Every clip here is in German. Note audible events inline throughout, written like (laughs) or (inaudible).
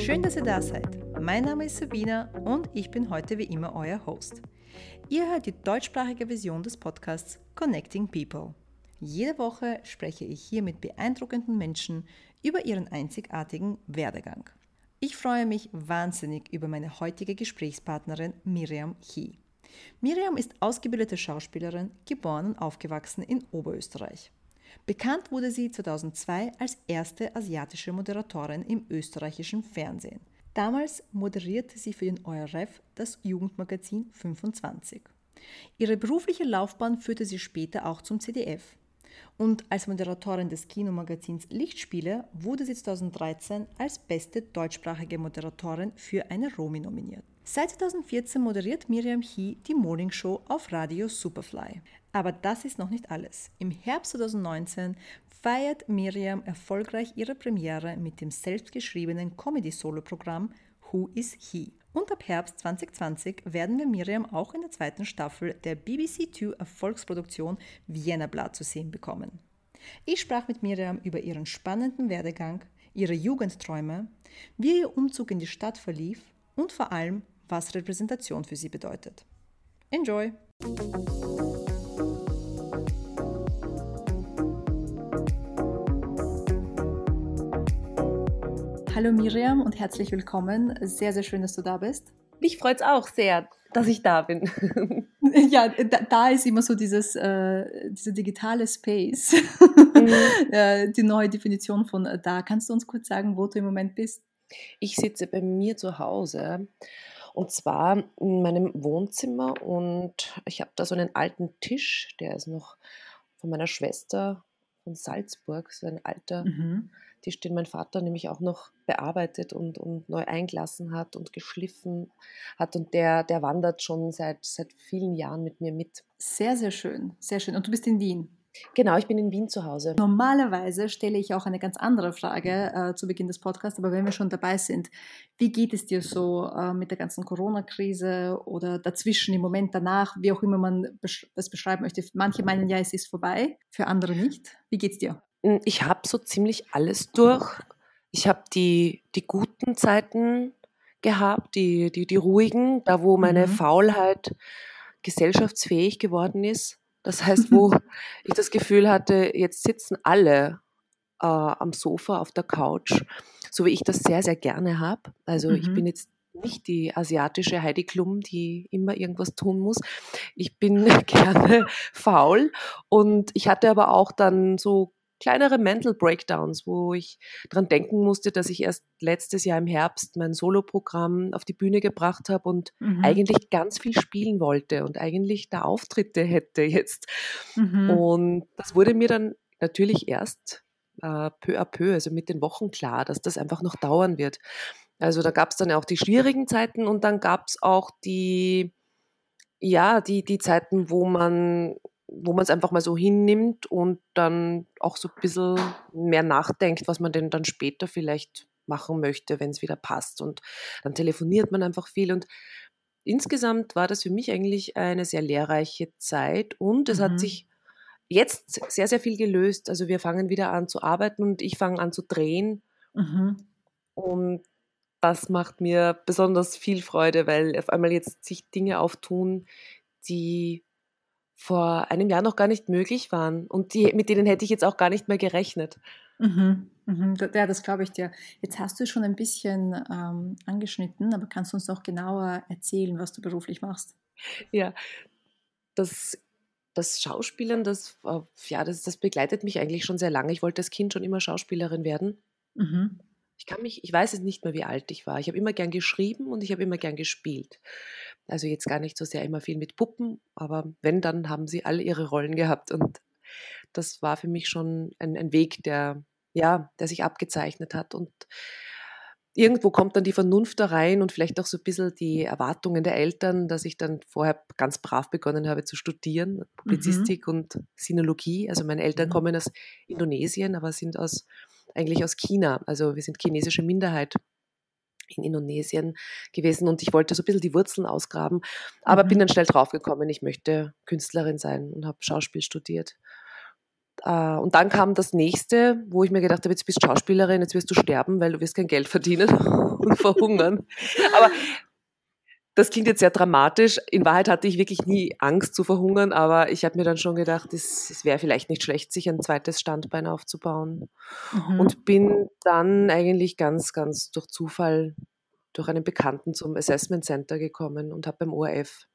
Schön, dass ihr da seid. Mein Name ist Sabina und ich bin heute wie immer euer Host. Ihr hört die deutschsprachige Version des Podcasts Connecting People. Jede Woche spreche ich hier mit beeindruckenden Menschen über ihren einzigartigen Werdegang. Ich freue mich wahnsinnig über meine heutige Gesprächspartnerin Miriam Chi. Miriam ist ausgebildete Schauspielerin, geboren und aufgewachsen in Oberösterreich. Bekannt wurde sie 2002 als erste asiatische Moderatorin im österreichischen Fernsehen. Damals moderierte sie für den ORF das Jugendmagazin 25. Ihre berufliche Laufbahn führte sie später auch zum CDF. Und als Moderatorin des Kinomagazins Lichtspiele wurde sie 2013 als beste deutschsprachige Moderatorin für eine Romi nominiert. Seit 2014 moderiert Miriam He die Morning Show auf Radio Superfly. Aber das ist noch nicht alles. Im Herbst 2019 feiert Miriam erfolgreich ihre Premiere mit dem selbstgeschriebenen Comedy-Solo-Programm Who is He? Und ab Herbst 2020 werden wir Miriam auch in der zweiten Staffel der BBC Two Erfolgsproduktion Vienna Blood zu sehen bekommen. Ich sprach mit Miriam über ihren spannenden Werdegang, ihre Jugendträume, wie ihr Umzug in die Stadt verlief und vor allem, was Repräsentation für sie bedeutet. Enjoy! Hallo Miriam und herzlich willkommen. Sehr, sehr schön, dass du da bist. Mich freut es auch sehr, dass ich da bin. (laughs) ja, da, da, ist immer so dieses äh, diese digitale Space, mhm. (laughs) äh, die neue Definition von äh, da. Kannst du uns kurz sagen, wo du im Moment bist? Ich sitze bei mir zu Hause und zwar in meinem Wohnzimmer und ich habe da so einen alten Tisch, der ist noch von meiner Schwester von Salzburg, so ein alter mhm. Tisch, den mein Vater nämlich auch noch bearbeitet und, und neu eingelassen hat und geschliffen hat. Und der, der wandert schon seit, seit vielen Jahren mit mir mit. Sehr, sehr schön, sehr schön. Und du bist in Wien? Genau, ich bin in Wien zu Hause. Normalerweise stelle ich auch eine ganz andere Frage äh, zu Beginn des Podcasts, aber wenn wir schon dabei sind, wie geht es dir so äh, mit der ganzen Corona-Krise oder dazwischen, im Moment danach, wie auch immer man besch das beschreiben möchte? Manche meinen ja, es ist vorbei, für andere nicht. Wie geht es dir? Hm, ich habe so ziemlich alles durch. Ich habe die, die guten Zeiten gehabt, die, die, die ruhigen, da wo meine mhm. Faulheit gesellschaftsfähig geworden ist. Das heißt, wo ich das Gefühl hatte, jetzt sitzen alle äh, am Sofa, auf der Couch, so wie ich das sehr, sehr gerne habe. Also mhm. ich bin jetzt nicht die asiatische Heidi Klum, die immer irgendwas tun muss. Ich bin (laughs) gerne faul und ich hatte aber auch dann so kleinere Mental Breakdowns, wo ich dran denken musste, dass ich erst letztes Jahr im Herbst mein Soloprogramm auf die Bühne gebracht habe und mhm. eigentlich ganz viel spielen wollte und eigentlich da Auftritte hätte jetzt. Mhm. Und das wurde mir dann natürlich erst äh, peu à peu, also mit den Wochen klar, dass das einfach noch dauern wird. Also da gab es dann auch die schwierigen Zeiten und dann gab es auch die, ja, die, die Zeiten, wo man wo man es einfach mal so hinnimmt und dann auch so ein bisschen mehr nachdenkt, was man denn dann später vielleicht machen möchte, wenn es wieder passt. Und dann telefoniert man einfach viel. Und insgesamt war das für mich eigentlich eine sehr lehrreiche Zeit und es mhm. hat sich jetzt sehr, sehr viel gelöst. Also wir fangen wieder an zu arbeiten und ich fange an zu drehen. Mhm. Und das macht mir besonders viel Freude, weil auf einmal jetzt sich Dinge auftun, die vor einem Jahr noch gar nicht möglich waren und die, mit denen hätte ich jetzt auch gar nicht mehr gerechnet. Mhm, mhm, ja, das glaube ich dir. Jetzt hast du schon ein bisschen ähm, angeschnitten, aber kannst du uns noch genauer erzählen, was du beruflich machst? Ja, das, das Schauspielern, das, äh, ja, das, das begleitet mich eigentlich schon sehr lange. Ich wollte als Kind schon immer Schauspielerin werden. Mhm. Ich kann mich, ich weiß es nicht mehr, wie alt ich war. Ich habe immer gern geschrieben und ich habe immer gern gespielt. Also jetzt gar nicht so sehr immer viel mit Puppen, aber wenn, dann haben sie alle ihre Rollen gehabt. Und das war für mich schon ein, ein Weg, der, ja, der sich abgezeichnet hat. Und irgendwo kommt dann die Vernunft da rein und vielleicht auch so ein bisschen die Erwartungen der Eltern, dass ich dann vorher ganz brav begonnen habe zu studieren, mhm. Publizistik mhm. und Sinologie. Also meine Eltern mhm. kommen aus Indonesien, aber sind aus, eigentlich aus China. Also wir sind chinesische Minderheit in Indonesien gewesen und ich wollte so ein bisschen die Wurzeln ausgraben, aber mhm. bin dann schnell draufgekommen, ich möchte Künstlerin sein und habe Schauspiel studiert. Äh, und dann kam das nächste, wo ich mir gedacht habe, jetzt bist du Schauspielerin, jetzt wirst du sterben, weil du wirst kein Geld verdienen (laughs) und verhungern. Aber das klingt jetzt sehr dramatisch. In Wahrheit hatte ich wirklich nie Angst zu verhungern, aber ich habe mir dann schon gedacht, es, es wäre vielleicht nicht schlecht, sich ein zweites Standbein aufzubauen. Mhm. Und bin dann eigentlich ganz, ganz durch Zufall durch einen Bekannten zum Assessment Center gekommen und habe beim ORF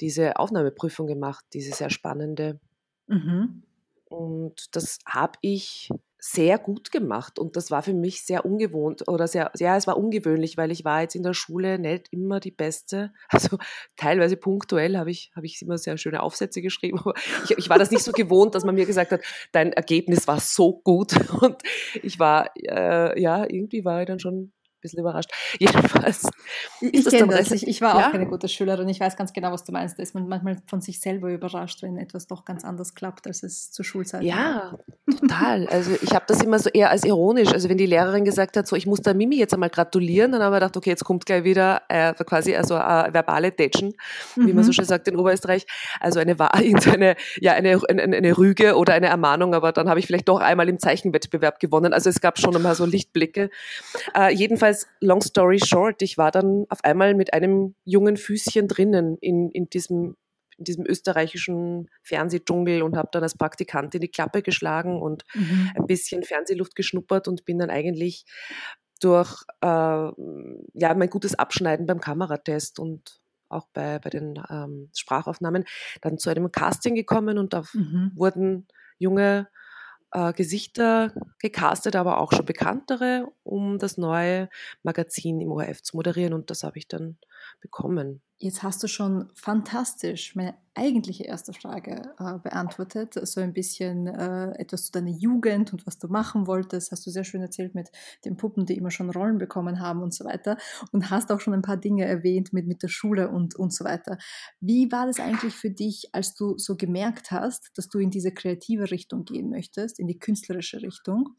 diese Aufnahmeprüfung gemacht, diese sehr spannende. Mhm. Und das habe ich sehr gut gemacht und das war für mich sehr ungewohnt oder sehr, ja, es war ungewöhnlich, weil ich war jetzt in der Schule nicht immer die Beste. (laughs) Also teilweise punktuell habe ich, habe ich immer sehr schöne Aufsätze geschrieben, aber ich, ich war das nicht so gewohnt, dass man mir gesagt hat, dein Ergebnis war so gut (laughs) und ich war, äh, ja, irgendwie war ich dann schon bisschen überrascht. (laughs) Jedenfalls. Ich kenne das. Ich, ich, war ja? auch keine gute Schülerin. Ich weiß ganz genau, was du meinst. Da ist man manchmal von sich selber überrascht, wenn etwas doch ganz anders klappt, als es zur Schulzeit ja, war. Ja, total. Also ich habe das immer so eher als ironisch. Also wenn die Lehrerin gesagt hat, so ich muss der Mimi jetzt einmal gratulieren, dann habe ich gedacht, okay, jetzt kommt gleich wieder äh, quasi also äh, verbale Tätschen, mhm. wie man so mhm. schön sagt in Oberösterreich. Also eine, (laughs) eine, ja, eine, eine, eine Rüge oder eine Ermahnung, aber dann habe ich vielleicht doch einmal im Zeichenwettbewerb gewonnen. Also es gab schon immer so Lichtblicke. Äh, jedenfalls jedenfalls, long story short, ich war dann auf einmal mit einem jungen Füßchen drinnen in, in diesem in diesem österreichischen Fernsehdschungel und habe dann als Praktikantin die Klappe geschlagen und mhm. ein bisschen Fernsehluft geschnuppert und bin dann eigentlich durch äh, ja, mein gutes Abschneiden beim Kameratest und auch bei, bei den ähm, Sprachaufnahmen dann zu einem Casting gekommen und da mhm. wurden junge äh, Gesichter gecastet, aber auch schon bekanntere, um das neue Magazin im ORF zu moderieren. Und das habe ich dann bekommen. Jetzt hast du schon fantastisch meine eigentliche erste Frage äh, beantwortet. So ein bisschen äh, etwas zu deiner Jugend und was du machen wolltest. Hast du sehr schön erzählt mit den Puppen, die immer schon Rollen bekommen haben und so weiter. Und hast auch schon ein paar Dinge erwähnt mit, mit der Schule und, und so weiter. Wie war das eigentlich für dich, als du so gemerkt hast, dass du in diese kreative Richtung gehen möchtest, in die künstlerische Richtung?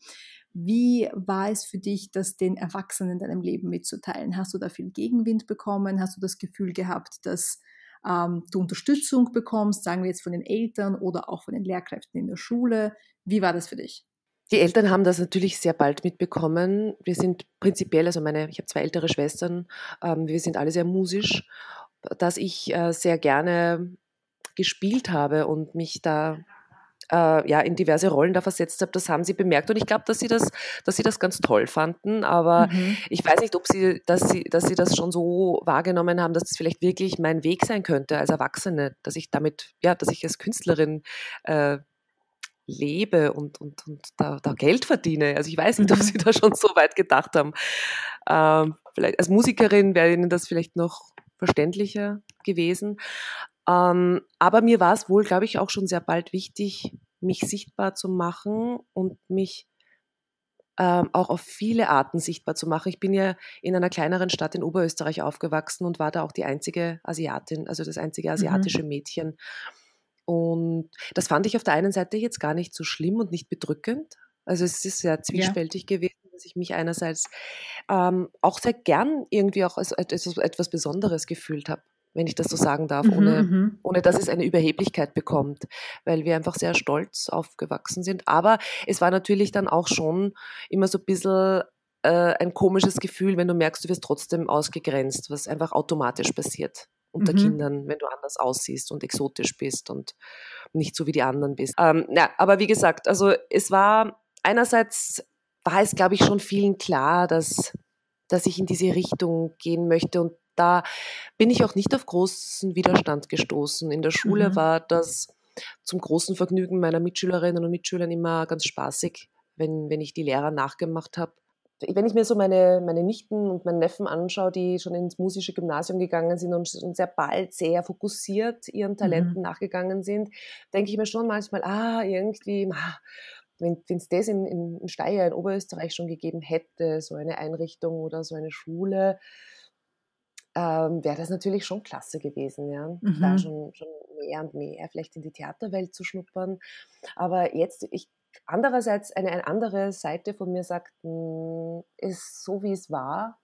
Wie war es für dich, das den Erwachsenen in deinem Leben mitzuteilen? Hast du da viel Gegenwind bekommen? Hast du das Gefühl gehabt, dass ähm, du Unterstützung bekommst, sagen wir jetzt von den Eltern oder auch von den Lehrkräften in der Schule? Wie war das für dich? Die Eltern haben das natürlich sehr bald mitbekommen. Wir sind prinzipiell, also meine, ich habe zwei ältere Schwestern, ähm, wir sind alle sehr musisch, dass ich äh, sehr gerne gespielt habe und mich da äh, ja, in diverse Rollen da versetzt habe, das haben sie bemerkt. Und ich glaube, dass sie das, dass sie das ganz toll fanden. Aber mhm. ich weiß nicht, ob sie, dass sie, dass sie das schon so wahrgenommen haben, dass das vielleicht wirklich mein Weg sein könnte als Erwachsene, dass ich damit, ja, dass ich als Künstlerin äh, lebe und, und, und da, da, Geld verdiene. Also ich weiß nicht, ob mhm. sie da schon so weit gedacht haben. Ähm, vielleicht als Musikerin wäre ihnen das vielleicht noch verständlicher gewesen. Ähm, aber mir war es wohl, glaube ich, auch schon sehr bald wichtig, mich sichtbar zu machen und mich ähm, auch auf viele Arten sichtbar zu machen. Ich bin ja in einer kleineren Stadt in Oberösterreich aufgewachsen und war da auch die einzige Asiatin, also das einzige mhm. asiatische mhm. Mädchen. Und das fand ich auf der einen Seite jetzt gar nicht so schlimm und nicht bedrückend. Also es ist sehr zwiespältig ja. gewesen, dass ich mich einerseits ähm, auch sehr gern irgendwie auch als etwas, etwas Besonderes gefühlt habe wenn ich das so sagen darf, ohne, mhm, mhm, ohne dass es eine Überheblichkeit bekommt, weil wir einfach sehr stolz aufgewachsen sind. Aber es war natürlich dann auch schon immer so ein bisschen äh, ein komisches Gefühl, wenn du merkst, du wirst trotzdem ausgegrenzt, was einfach automatisch passiert unter mhm. Kindern, wenn du anders aussiehst und exotisch bist und nicht so wie die anderen bist. Ähm, ja, aber wie gesagt, also es war einerseits war es, glaube ich, schon vielen klar, dass, dass ich in diese Richtung gehen möchte und da bin ich auch nicht auf großen Widerstand gestoßen. In der Schule mhm. war das zum großen Vergnügen meiner Mitschülerinnen und Mitschüler immer ganz spaßig, wenn, wenn ich die Lehrer nachgemacht habe. Wenn ich mir so meine, meine Nichten und meinen Neffen anschaue, die schon ins musische Gymnasium gegangen sind und, und sehr bald sehr fokussiert ihren Talenten mhm. nachgegangen sind, denke ich mir schon manchmal, ah, irgendwie, ah, wenn es das in, in Steyr, in Oberösterreich schon gegeben hätte, so eine Einrichtung oder so eine Schule, ähm, wäre das natürlich schon klasse gewesen, ja. Mhm. Da schon, schon mehr und mehr vielleicht in die Theaterwelt zu schnuppern. Aber jetzt, ich andererseits eine, eine andere Seite von mir sagt, hm, ist so wie es war,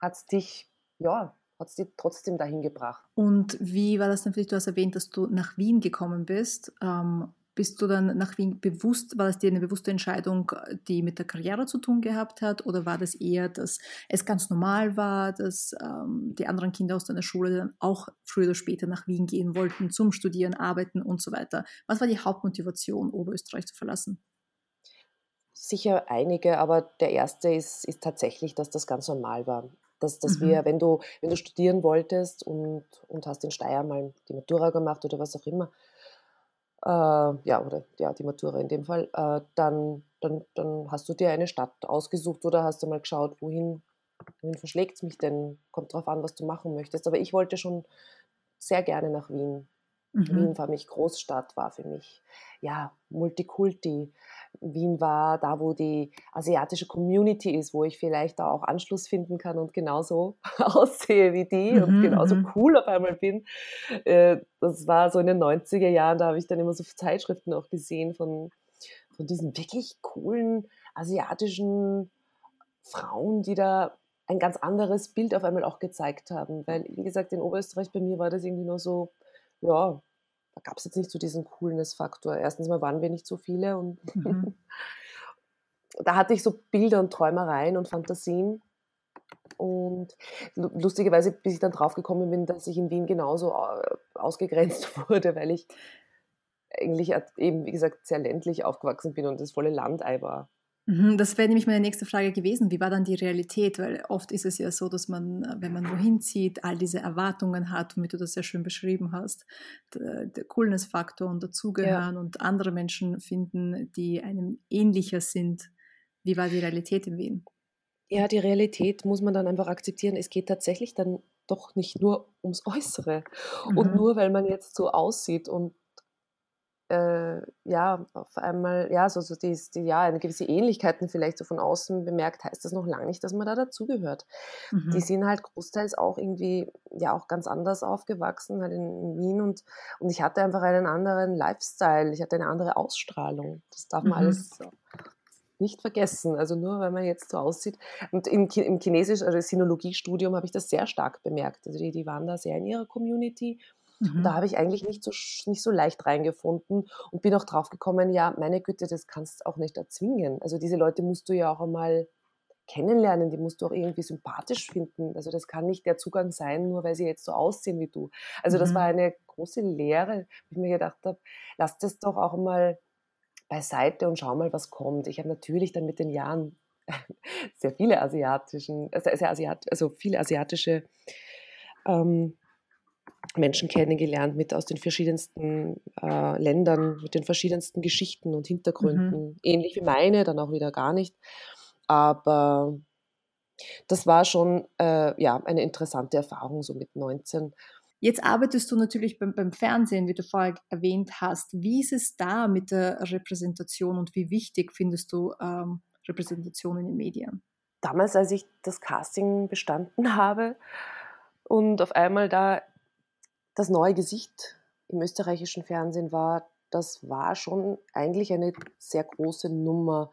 hat es dich, ja, hat es dich trotzdem dahin gebracht. Und wie war das dann für dich? Du hast erwähnt, dass du nach Wien gekommen bist. Ähm, bist du dann nach Wien bewusst, war das dir eine bewusste Entscheidung, die mit der Karriere zu tun gehabt hat? Oder war das eher, dass es ganz normal war, dass ähm, die anderen Kinder aus deiner Schule dann auch früher oder später nach Wien gehen wollten, zum Studieren, Arbeiten und so weiter? Was war die Hauptmotivation, Oberösterreich zu verlassen? Sicher einige, aber der erste ist, ist tatsächlich, dass das ganz normal war. Dass, dass mhm. wir, wenn du, wenn du studieren wolltest und, und hast in Steyr mal die Matura gemacht oder was auch immer, ja, oder ja, die Matura in dem Fall, äh, dann, dann, dann hast du dir eine Stadt ausgesucht oder hast du mal geschaut, wohin, wohin verschlägt es mich denn? Kommt drauf an, was du machen möchtest. Aber ich wollte schon sehr gerne nach Wien. Mhm. Wien war für mich Großstadt, war für mich ja Multikulti. Wien war da, wo die asiatische Community ist, wo ich vielleicht da auch Anschluss finden kann und genauso (laughs) aussehe wie die mhm, und genauso mhm. cool auf einmal bin. Äh, das war so in den 90er Jahren, da habe ich dann immer so Zeitschriften auch gesehen von, von diesen wirklich coolen asiatischen Frauen, die da ein ganz anderes Bild auf einmal auch gezeigt haben. Weil, wie gesagt, in Oberösterreich bei mir war das irgendwie nur so, ja, gab es jetzt nicht so diesen Coolness-Faktor. Erstens mal waren wir nicht so viele und mhm. (laughs) da hatte ich so Bilder und Träumereien und Fantasien. Und lustigerweise, bis ich dann draufgekommen bin, dass ich in Wien genauso ausgegrenzt (laughs) wurde, weil ich eigentlich eben, wie gesagt, sehr ländlich aufgewachsen bin und das volle Landei war. Mhm, das wäre nämlich meine nächste Frage gewesen. Wie war dann die Realität? Weil oft ist es ja so, dass man, äh, wenn man wohin zieht, all diese Erwartungen hat, womit du das sehr schön beschrieben hast, der, der Coolness-Faktor und dazugehören ja. und andere Menschen finden, die einem ähnlicher sind. Wie war die Realität in Wien? Ja, die Realität muss man dann einfach akzeptieren. Es geht tatsächlich dann doch nicht nur ums Äußere. Mhm. Und nur weil man jetzt so aussieht und äh, ja, auf einmal, ja, so, so die, die, ja, eine gewisse Ähnlichkeiten vielleicht so von außen bemerkt, heißt das noch lange nicht, dass man da dazugehört. Mhm. Die sind halt großteils auch irgendwie, ja, auch ganz anders aufgewachsen, halt in, in, Wien und, und ich hatte einfach einen anderen Lifestyle, ich hatte eine andere Ausstrahlung. Das darf man mhm. alles nicht vergessen. Also nur weil man jetzt so aussieht. Und im, im Chinesisch, also Sinologiestudium, habe ich das sehr stark bemerkt. Also die, die waren da sehr in ihrer Community Mhm. Da habe ich eigentlich nicht so, nicht so leicht reingefunden und bin auch drauf gekommen, ja, meine Güte, das kannst du auch nicht erzwingen. Also diese Leute musst du ja auch einmal kennenlernen, die musst du auch irgendwie sympathisch finden. Also das kann nicht der Zugang sein, nur weil sie jetzt so aussehen wie du. Also das mhm. war eine große Lehre, wo ich mir gedacht habe, lass das doch auch mal beiseite und schau mal, was kommt. Ich habe natürlich dann mit den Jahren (laughs) sehr viele asiatischen, also, sehr Asiat, also viele asiatische ähm, Menschen kennengelernt mit aus den verschiedensten äh, Ländern, mit den verschiedensten Geschichten und Hintergründen. Mhm. Ähnlich wie meine, dann auch wieder gar nicht. Aber das war schon äh, ja, eine interessante Erfahrung, so mit 19. Jetzt arbeitest du natürlich beim, beim, Fernsehen, wie du vorher erwähnt hast. Wie ist es da mit der Repräsentation und wie wichtig findest du ähm, Repräsentation in den Medien? Damals, als ich das Casting bestanden (laughs) habe und auf einmal da das neue Gesicht im österreichischen Fernsehen war, das war schon eigentlich eine sehr große Nummer.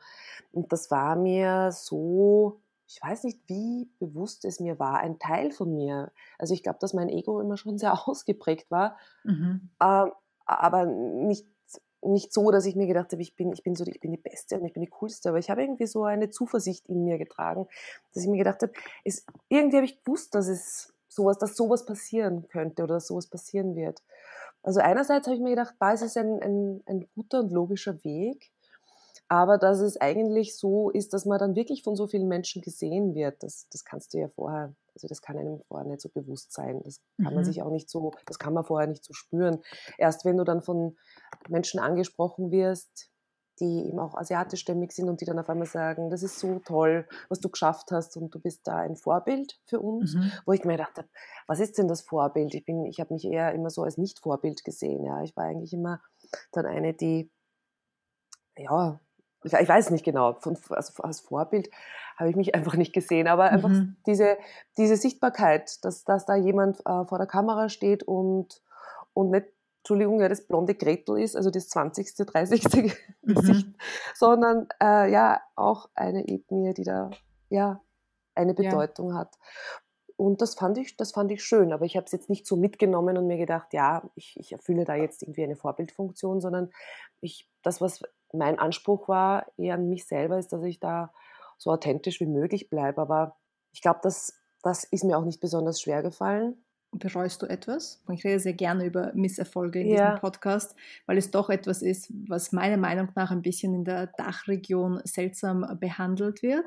Und das war mir so, ich weiß nicht, wie bewusst es mir war, ein Teil von mir. Also ich glaube, dass mein Ego immer schon sehr (laughs) ausgeprägt war, mhm. äh, aber nicht, nicht so, dass ich mir gedacht habe, ich bin, ich, bin so, ich bin die Beste und ich bin die Coolste, aber ich habe irgendwie so eine Zuversicht in mir getragen, dass ich mir gedacht habe, es, irgendwie habe ich gewusst, dass es sowas, dass sowas passieren könnte oder dass sowas passieren wird. Also einerseits habe ich mir gedacht, es ist ein, ein, ein guter und logischer Weg, aber dass es eigentlich so ist, dass man dann wirklich von so vielen Menschen gesehen wird, das, das kannst du ja vorher, also das kann einem vorher nicht so bewusst sein. Das kann mhm. man sich auch nicht so, das kann man vorher nicht so spüren. Erst wenn du dann von Menschen angesprochen wirst, die eben auch asiatischstämmig sind und die dann auf einmal sagen, das ist so toll, was du geschafft hast und du bist da ein Vorbild für uns, mhm. wo ich mir gedacht habe, was ist denn das Vorbild? Ich bin, ich habe mich eher immer so als Nicht-Vorbild gesehen. Ja, ich war eigentlich immer dann eine, die, ja, ich, ich weiß nicht genau, von, also als Vorbild habe ich mich (laughs) einfach nicht gesehen, aber einfach mhm. diese, diese Sichtbarkeit, dass, dass da jemand äh, vor der Kamera steht und, und nicht Entschuldigung, ja, das blonde Gretel ist, also das 20., 30. (laughs) Mhm. Gesicht, sondern äh, ja auch eine Ethnie, die da ja eine Bedeutung ja. hat. und das fand ich, das fand ich schön, aber ich habe es jetzt nicht so mitgenommen und mir gedacht, ja, ich, ich erfülle da jetzt irgendwie eine Vorbildfunktion, sondern ich, das, was mein Anspruch war, eher an mich selber, ist, dass ich da so authentisch wie möglich bleibe. Aber ich glaube, das, das ist mir auch nicht besonders schwer gefallen. Bereust du etwas? Ich rede sehr gerne über Misserfolge in ja. diesem Podcast, weil es doch etwas ist, was meiner Meinung nach ein bisschen in der Dachregion seltsam behandelt wird.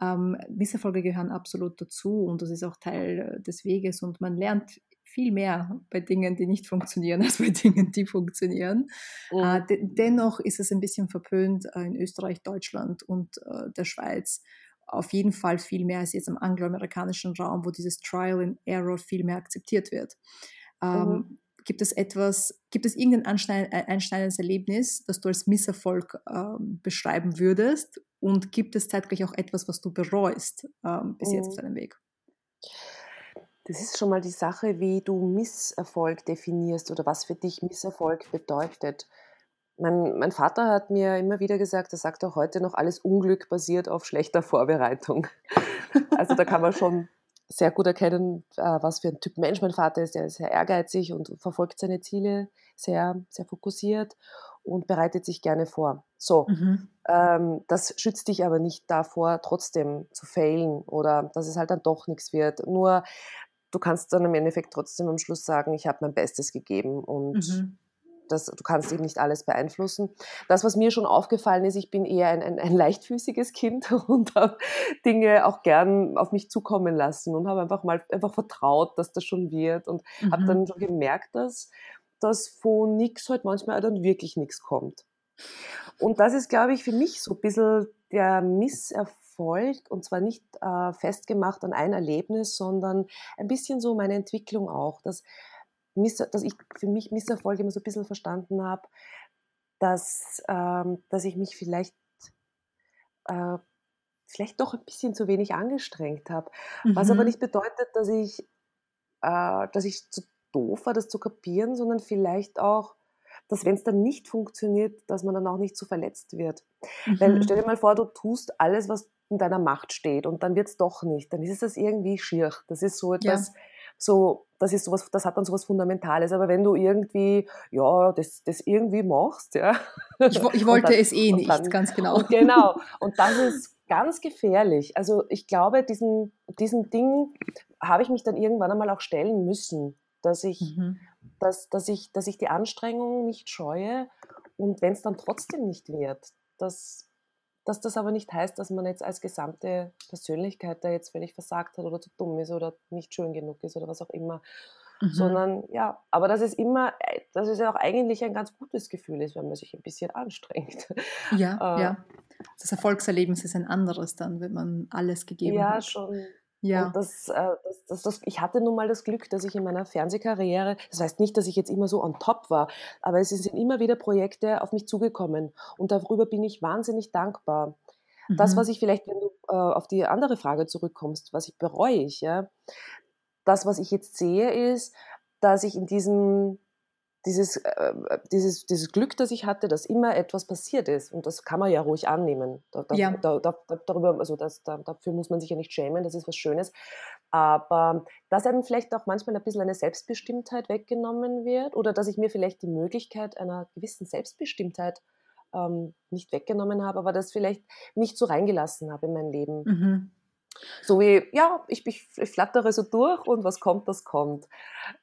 Ähm, Misserfolge gehören absolut dazu und das ist auch Teil des Weges und man lernt viel mehr bei Dingen, die nicht funktionieren, (laughs) als bei Dingen, die funktionieren. Mhm. Äh, de dennoch ist es ein bisschen verpönt äh, in Österreich, Deutschland und äh, der Schweiz. Auf jeden Fall viel mehr als jetzt im angloamerikanischen Raum, wo dieses Trial and Error viel mehr akzeptiert wird. Ähm, mhm. Gibt es etwas, gibt es irgendein äh, einschneidendes Erlebnis, das du als Misserfolg ähm, beschreiben würdest? Und gibt es zeitgleich auch etwas, was du bereust ähm, bis mhm. jetzt auf deinem Weg? Das ist schon mal die Sache, wie du Misserfolg definierst oder was für dich Misserfolg bedeutet. Mein, mein, Vater hat mir immer wieder gesagt, er sagt auch heute noch, alles Unglück basiert auf schlechter Vorbereitung. (laughs) Also da kann man schon sehr gut erkennen, äh, was für ein Typ Mensch mein Vater ist. Er ist sehr ehrgeizig und verfolgt seine Ziele sehr, sehr fokussiert und bereitet sich gerne vor. So, mhm. ähm, das schützt dich aber nicht davor, trotzdem zu failen oder dass es halt dann doch nichts wird. Nur du kannst dann im Endeffekt trotzdem am Schluss sagen, ich habe mein Bestes gegeben und mhm. Das, du kannst eben nicht alles beeinflussen. Das, was mir schon aufgefallen ist, ich bin eher ein, ein, ein leichtfüßiges Kind (laughs) und habe Dinge auch gern auf mich zukommen lassen und habe einfach mal einfach vertraut, dass das schon wird und mhm. habe dann schon gemerkt, dass, dass von nichts halt manchmal dann wirklich nichts kommt. Und das ist, glaube ich, für mich so ein bisschen der Misserfolg Erfolg und zwar nicht äh, festgemacht an ein Erlebnis, sondern ein bisschen so meine Entwicklung auch, dass, dass ich für mich Misserfolg immer so ein bisschen verstanden habe, dass, ähm, dass ich mich vielleicht, äh, vielleicht doch ein bisschen zu wenig angestrengt habe. Mhm. Was aber mhm. nicht bedeutet, dass ich, äh, dass ich zu doof war, das zu kapieren, sondern vielleicht auch, dass wenn es dann nicht funktioniert, dass man dann auch nicht so verletzt wird. Mhm. Weil stell dir mal vor, du tust alles, was in deiner Macht steht und dann wird es doch nicht, dann ist es irgendwie schier. Das ist so etwas, ja. so, das ist sowas, das hat dann sowas Fundamentales. Aber wenn du irgendwie, ja, das, das irgendwie machst, ja. Ich, ich (laughs) wollte dann, es eh nicht, dann, ganz genau. Und genau. Und das ist ganz gefährlich. Also ich glaube, diesen, diesen Ding habe ich mich dann irgendwann einmal auch stellen müssen, dass ich, mhm. dass, dass ich, dass ich die Anstrengung nicht scheue und wenn es dann trotzdem nicht wird, dass dass das aber nicht heißt, dass man jetzt als gesamte Persönlichkeit da jetzt völlig versagt hat oder zu dumm ist oder nicht schön genug ist oder was auch immer. Mhm. Sondern ja, aber dass es immer, äh, dass es ja auch eigentlich ein ganz gutes Gefühl ist, wenn man sich ein bisschen anstrengt. Ja, (laughs) äh, ja. Das Erfolgserlebnis ist ein anderes dann, wenn man alles gegeben ja, hat. Ja, schon. Ja. Das, äh, das, das, das, ich hatte nun mal das Glück, dass ich in meiner Fernsehkarriere, das heißt nicht, dass ich jetzt immer so on top war, aber es sind immer wieder Projekte auf mich zugekommen und darüber bin ich wahnsinnig dankbar. Mhm. Das, was ich vielleicht, wenn du äh, auf die andere Frage zurückkommst, was ich bereue ich, ja, das, was ich jetzt sehe, ist, dass ich in diesem dieses, äh, dieses, dieses Glück, das ich hatte, dass immer etwas passiert ist. Und das kann man ja ruhig annehmen. Da, da, ja. da, darüber, also das, dafür muss man sich ja nicht schämen, das ist was Schönes. Aber dass einem vielleicht auch manchmal ein bisschen eine Selbstbestimmtheit weggenommen wird oder dass ich mir vielleicht die Möglichkeit einer gewissen Selbstbestimmtheit ähm, nicht weggenommen habe, aber das vielleicht nicht so reingelassen habe in mein Leben. Mhm. So wie, ja, ich, ich, ich, flattere so durch und was kommt, das kommt.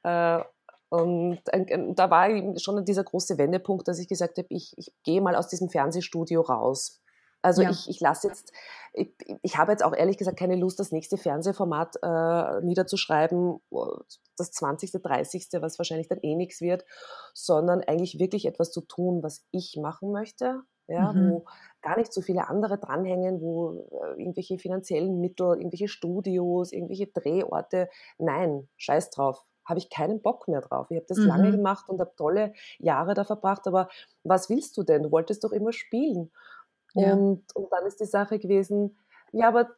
Äh, und da war schon dieser große Wendepunkt, dass ich gesagt habe, ich, ich gehe mal aus diesem Fernsehstudio raus. Also ja. ich, ich lasse jetzt, ich, ich habe jetzt auch ehrlich gesagt keine Lust, das nächste Fernsehformat äh, niederzuschreiben, das 20., 30., was wahrscheinlich dann eh nichts wird, sondern eigentlich wirklich etwas zu tun, was ich machen möchte, ja, mhm. wo gar nicht so viele andere dranhängen, wo äh, irgendwelche finanziellen Mittel, irgendwelche Studios, irgendwelche Drehorte, nein, scheiß drauf habe ich keinen Bock mehr drauf. Ich habe das mhm. lange gemacht und habe tolle Jahre da verbracht, aber was willst du denn? Du wolltest doch immer spielen. Ja. Und, und dann ist die Sache gewesen, ja, aber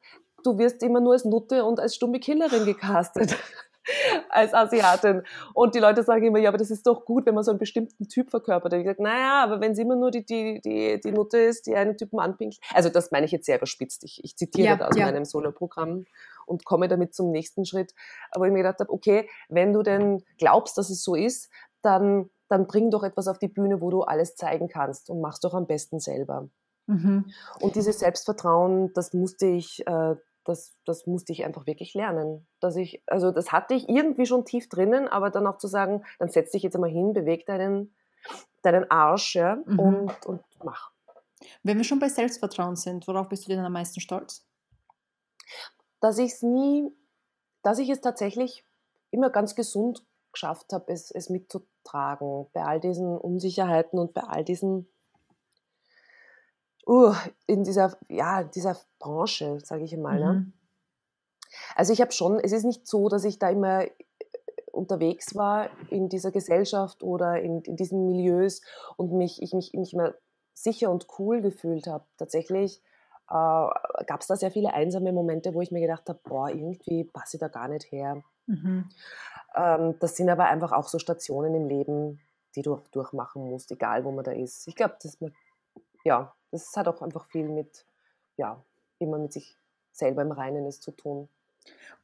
du wirst immer nur als Nutte und als stumme Killerin gecastet. (laughs) als Asiatin. Und die Leute sagen immer, ja, aber das ist doch gut, wenn man so einen bestimmten Typ verkörpert. Und ich sage, naja, aber wenn sie immer nur die, die, die, die Nutte ist, die einen Typen anpinkt. Also das meine ich jetzt sehr überspitzt. Ich, ich zitiere ja, das aus ja. meinem Solo-Programm. Und komme damit zum nächsten Schritt. Aber ich mir gedacht habe, okay, wenn du denn glaubst, dass es so ist, dann, dann bring doch etwas auf die Bühne, wo du alles zeigen kannst und machst doch am besten selber. Mhm. Und dieses Selbstvertrauen, das musste ich, äh, das, das musste ich einfach wirklich lernen. Dass ich, also das hatte ich irgendwie schon tief drinnen, aber dann auch zu sagen, dann setz dich jetzt einmal hin, beweg deinen, deinen Arsch ja, mhm. und, und mach. Wenn wir schon bei Selbstvertrauen sind, worauf bist du denn am meisten stolz? Dass ich es nie, dass ich es tatsächlich immer ganz gesund geschafft habe, es, es mitzutragen bei all diesen Unsicherheiten und bei all diesen uh, in dieser, ja, dieser Branche, sage ich mal. Ne? Mhm. Ne? Also ich habe schon, es ist nicht so, dass ich da immer äh, unterwegs war in dieser Gesellschaft oder in, in diesen Milieus und mich, ich mich, mich immer sicher und cool gefühlt habe. Tatsächlich äh, gab es da sehr viele einsame Momente, wo ich mir gedacht habe, boah, irgendwie passe ich da gar nicht her. Mhm. Ähm, das sind aber einfach auch so Stationen im Leben, die du durchmachen musst, egal wo man da ist. Ich glaube, das, ja, das hat auch einfach viel mit, ja, immer mit sich selber im Reinen ist zu tun.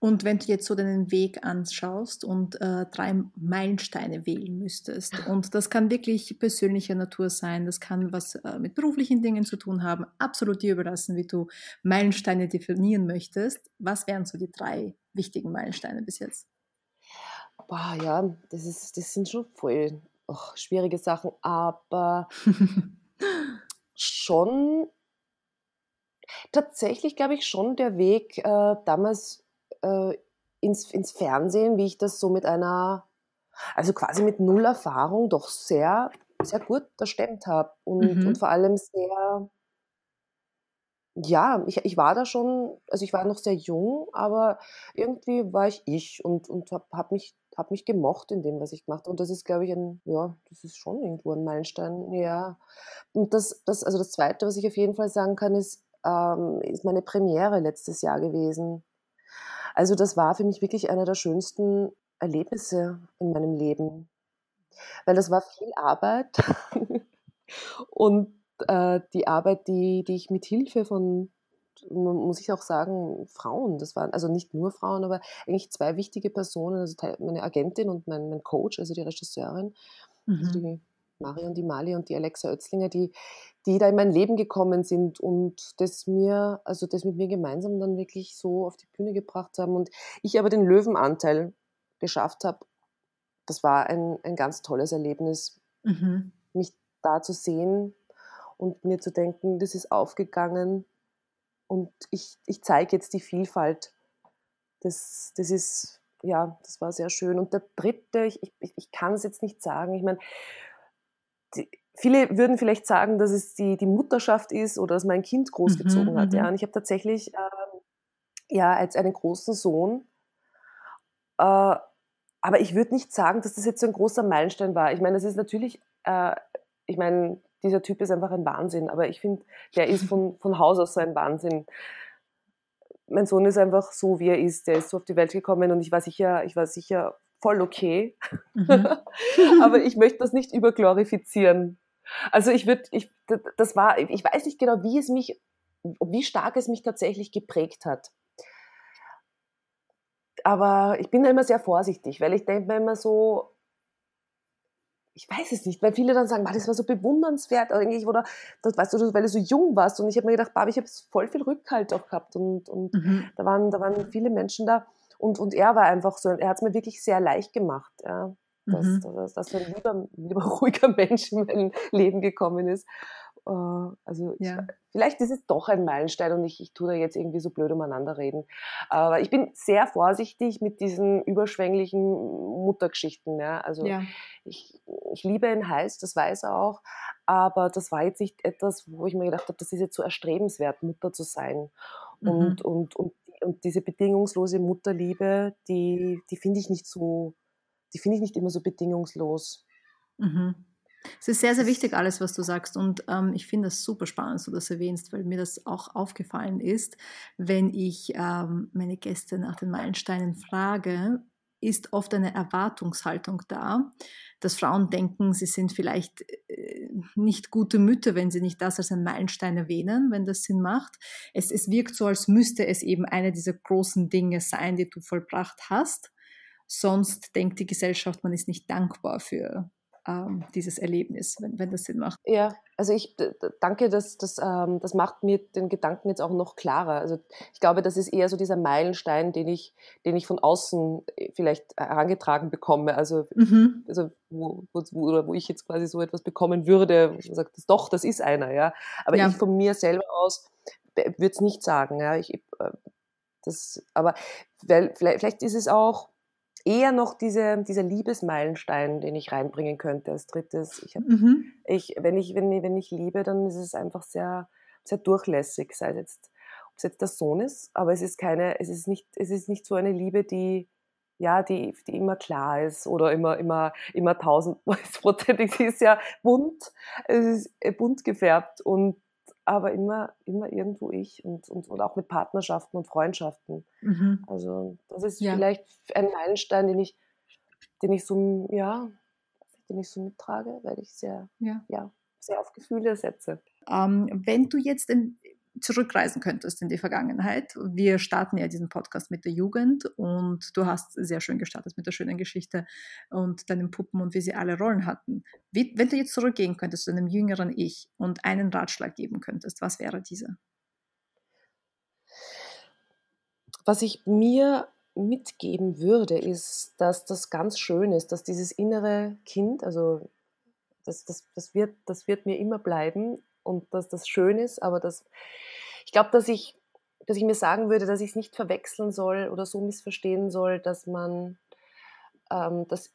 Und wenn du jetzt so deinen Weg anschaust und äh, drei Meilensteine wählen müsstest, (laughs) und das kann wirklich persönlicher Natur sein, das kann was äh, mit beruflichen Dingen zu tun haben, absolut dir überlassen, wie du Meilensteine definieren möchtest. Was wären so die drei wichtigen Meilensteine bis jetzt? Boah, ja, das, ist, das sind schon voll oh, schwierige Sachen, aber (laughs) schon tatsächlich, glaube ich, schon der Weg äh, damals äh, ins, ins Fernsehen, wie ich das so mit einer, also quasi mit null Erfahrung doch sehr, sehr gut erstemmt habe und, mhm. und vor allem sehr, ja, ich, ich war da schon, also ich war noch sehr jung, aber irgendwie war ich ich und, und habe hab mich habe mich gemocht in dem, was ich gemacht habe. Und das ist, glaube ich, ein, ja, das ist schon irgendwo ein Meilenstein. Ja. Und das, das, also das Zweite, was ich auf jeden Fall sagen kann, ist, ähm, ist meine Premiere letztes Jahr gewesen. Also das war für mich wirklich einer der schönsten Erlebnisse in meinem Leben. Weil das war viel Arbeit. (laughs) und äh, die Arbeit, die, die ich mit Hilfe von muss ich auch sagen, Frauen. Das waren also nicht nur Frauen, aber eigentlich zwei wichtige Personen, also meine Agentin und mein, mein Coach, also die Regisseurin, also mhm. also die Marion, die Mali und die Alexa Oetzlinger, die, die da in mein Leben gekommen sind und das mir, also das mit mir gemeinsam dann wirklich so auf die Bühne gebracht haben und ich aber den Löwenanteil geschafft habe. Das war ein, ein ganz tolles Erlebnis, mhm. mich da zu sehen und mir zu denken, das ist aufgegangen und ich, ich zeige jetzt die Vielfalt. Das, das ist, ja, das war sehr schön. Und der dritte, ich, ich, ich kann es jetzt nicht sagen, ich meine, viele würden vielleicht sagen, dass es die, die Mutterschaft ist oder dass mein Kind großgezogen mhm, hat. Ja. Mhm. Und ich habe tatsächlich ähm, ja, als einen großen Sohn, äh, aber ich würde nicht sagen, dass das jetzt so ein großer Meilenstein war. Ich meine, das ist natürlich, äh, ich meine, dieser Typ ist einfach ein Wahnsinn. Aber ich finde, der ist von, von Haus aus so ein Wahnsinn. Mein Sohn ist einfach so, wie er ist. Der ist so auf die Welt gekommen und ich war sicher, ich war sicher voll okay. Mhm. (laughs) Aber ich möchte das nicht überglorifizieren. Also ich würde, ich, das war, ich weiß nicht genau, wie es mich, wie stark es mich tatsächlich geprägt hat. Aber ich bin da immer sehr vorsichtig, weil ich denke mir immer so, ich weiß es nicht, weil viele dann sagen, das war so bewundernswert eigentlich, oder das, weißt du, weil du so jung warst. Und ich habe mir gedacht, Babi, ich habe voll viel Rückhalt auch gehabt und, und mhm. da, waren, da waren viele Menschen da. Und, und er war einfach so, er hat es mir wirklich sehr leicht gemacht, ja, dass, mhm. dass, dass so ein lieber, lieber (laughs) ruhiger Mensch in mein Leben gekommen ist. Äh, also ja. ich, vielleicht ist es doch ein Meilenstein und ich, ich tue da jetzt irgendwie so blöd umeinander reden. Aber ich bin sehr vorsichtig mit diesen überschwänglichen Muttergeschichten. Ja. Also ja. Ich, ich liebe ihn heiß, das weiß er auch. Aber das war jetzt nicht etwas, wo ich mir gedacht habe, das ist jetzt so erstrebenswert, Mutter zu sein. Mhm. Und, und, und, diese bedingungslose Mutterliebe, die, die finde ich nicht so, die finde ich nicht immer so bedingungslos. Mhm. Es ist sehr, sehr wichtig, alles, was du sagst. Und ähm, ich finde das super spannend, dass du das erwähnst, weil mir das auch aufgefallen ist, wenn ich ähm, meine Gäste nach den Meilensteinen frage, ist oft eine Erwartungshaltung da, dass Frauen denken, sie sind vielleicht äh, nicht gute Mütter, wenn sie nicht das als einen Meilenstein erwähnen, wenn das Sinn macht. Es, es wirkt so, als müsste es eben eine dieser großen Dinge sein, die du vollbracht hast. Sonst denkt die Gesellschaft, man ist nicht dankbar für, ähm, dieses Erlebnis, wenn, wenn das Sinn macht. Ja, also ich danke, das, das, ähm, das macht mir den Gedanken jetzt auch noch klarer. Also ich glaube, das ist eher so dieser Meilenstein, den ich, den ich von außen äh, vielleicht herangetragen bekomme. Also, mhm. also wo, wo, oder wo ich jetzt quasi so etwas bekommen würde, wo man sagt, doch, das ist einer, ja. Aber ja. ich von mir selber aus würde es nicht sagen, ja. Ich, äh, das, aber weil, vielleicht, vielleicht ist es auch eher noch diese, dieser Liebesmeilenstein, den ich reinbringen könnte als drittes. Ich hab, mhm. ich, wenn, ich, wenn, wenn ich liebe, dann ist es einfach sehr, sehr durchlässig, sei es jetzt, ob es jetzt der Sohn ist, aber es ist keine, es ist nicht, es ist nicht so eine Liebe, die, ja, die, die immer klar ist oder immer, immer, immer tausendprozentig. (laughs) Sie ist ja bunt, es ist äh, bunt gefärbt und aber immer, immer irgendwo ich und, und, und auch mit Partnerschaften und Freundschaften. Mhm. Also das ist ja. vielleicht ein Meilenstein, den ich, den ich so, ja, den ich so mittrage, weil ich sehr, ja. Ja, sehr auf Gefühle setze. Ähm, wenn du jetzt in, zurückreisen könntest in die Vergangenheit. Wir starten ja diesen Podcast mit der Jugend und du hast sehr schön gestartet mit der schönen Geschichte und deinen Puppen und wie sie alle Rollen hatten. Wie, wenn du jetzt zurückgehen könntest zu einem jüngeren Ich und einen Ratschlag geben könntest, was wäre dieser? Was ich mir mitgeben würde, ist, dass das ganz schön ist, dass dieses innere Kind, also das, das, das, wird, das wird mir immer bleiben und dass das schön ist, aber das, ich glaube, dass ich, dass ich mir sagen würde, dass ich es nicht verwechseln soll oder so missverstehen soll, dass man ähm, das,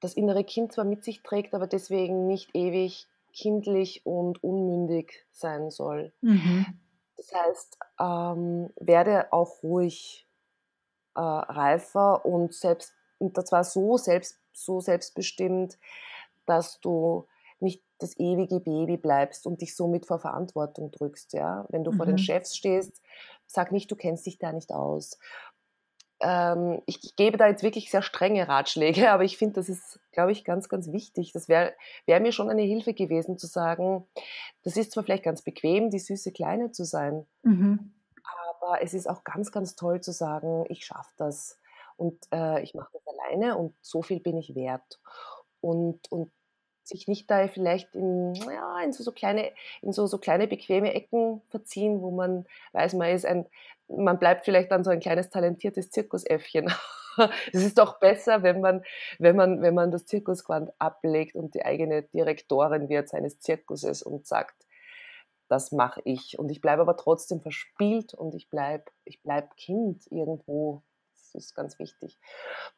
das innere Kind zwar mit sich trägt, aber deswegen nicht ewig kindlich und unmündig sein soll. Mhm. Das heißt, ähm, werde auch ruhig äh, reifer und selbst und zwar so selbst so selbstbestimmt, dass du das ewige Baby bleibst und dich somit vor Verantwortung drückst. Ja? Wenn du mhm. vor den mhm. Chefs stehst, sag nicht, du kennst dich da nicht aus. Ähm, ich, ich, gebe da jetzt wirklich sehr strenge Ratschläge, (laughs) aber ich finde, das ist, glaube ich, ganz, ganz wichtig. Das wäre wär mir schon eine Hilfe gewesen, zu sagen, das ist zwar vielleicht ganz bequem, die süße Kleine zu sein, mhm. aber es ist auch ganz, ganz toll zu sagen, ich schaffe das und äh, ich mache das alleine und so viel bin ich wert. Und, und sich nicht da vielleicht in, ja, in so, so, kleine, in so, so kleine bequeme Ecken verziehen, wo man weiß, man ist ein, man bleibt vielleicht dann so ein kleines talentiertes Zirkusäffchen. (laughs) Es ist doch besser, wenn man, wenn man, wenn man das Zirkusquant ablegt und die eigene Direktorin wird seines Zirkuses und sagt, das mache ich. Und ich bleibe aber trotzdem verspielt und ich bleibe ich bleib Kind irgendwo ist ganz wichtig.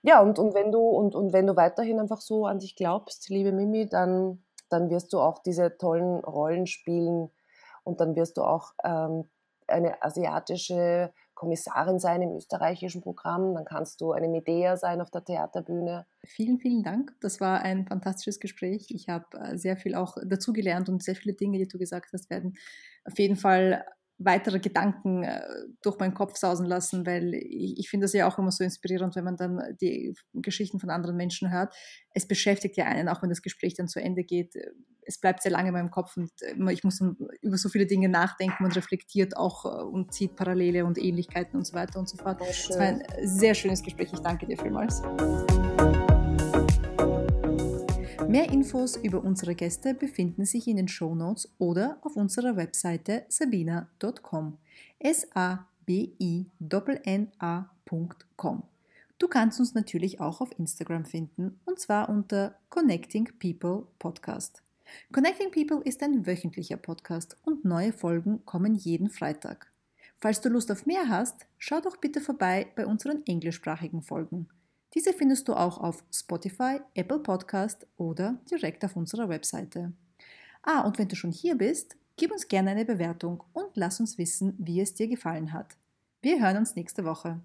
Ja, und, und, wenn du, und, und wenn du weiterhin einfach so an dich glaubst, liebe Mimi, dann, dann wirst du auch diese tollen Rollen spielen und dann wirst du auch ähm, eine asiatische Kommissarin sein im österreichischen Programm, dann kannst du eine Medea sein auf der Theaterbühne. Vielen, vielen Dank. Das war ein fantastisches Gespräch. Ich habe äh, sehr viel auch dazugelernt und sehr viele Dinge, die du gesagt hast, werden auf jeden Fall weitere Gedanken äh, durch meinen Kopf sausen lassen, weil ich, ich finde das ja auch immer so inspirierend, wenn man dann die Geschichten von anderen Menschen hört. Es beschäftigt ja einen, auch wenn das Gespräch dann zu Ende geht. Es bleibt sehr lange in meinem Kopf und äh, ich muss über so viele Dinge nachdenken und reflektiert auch äh, und zieht Parallele und Ähnlichkeiten und so weiter und so fort. Es war ein sehr schönes Gespräch. Ich danke dir vielmals. Mehr Infos über unsere Gäste befinden sich in den Show Notes oder auf unserer Webseite sabina.com. S-A-B-I-N-N-A.com. Du kannst uns natürlich auch auf Instagram finden und zwar unter Connecting People Podcast. Connecting People ist ein wöchentlicher Podcast und neue Folgen kommen jeden Freitag. Falls du Lust auf mehr hast, schau doch bitte vorbei bei unseren englischsprachigen Folgen. Diese findest du auch auf Spotify, Apple Podcast oder direkt auf unserer Webseite. Ah, und wenn du schon hier bist, gib uns gerne eine Bewertung und lass uns wissen, wie es dir gefallen hat. Wir hören uns nächste Woche.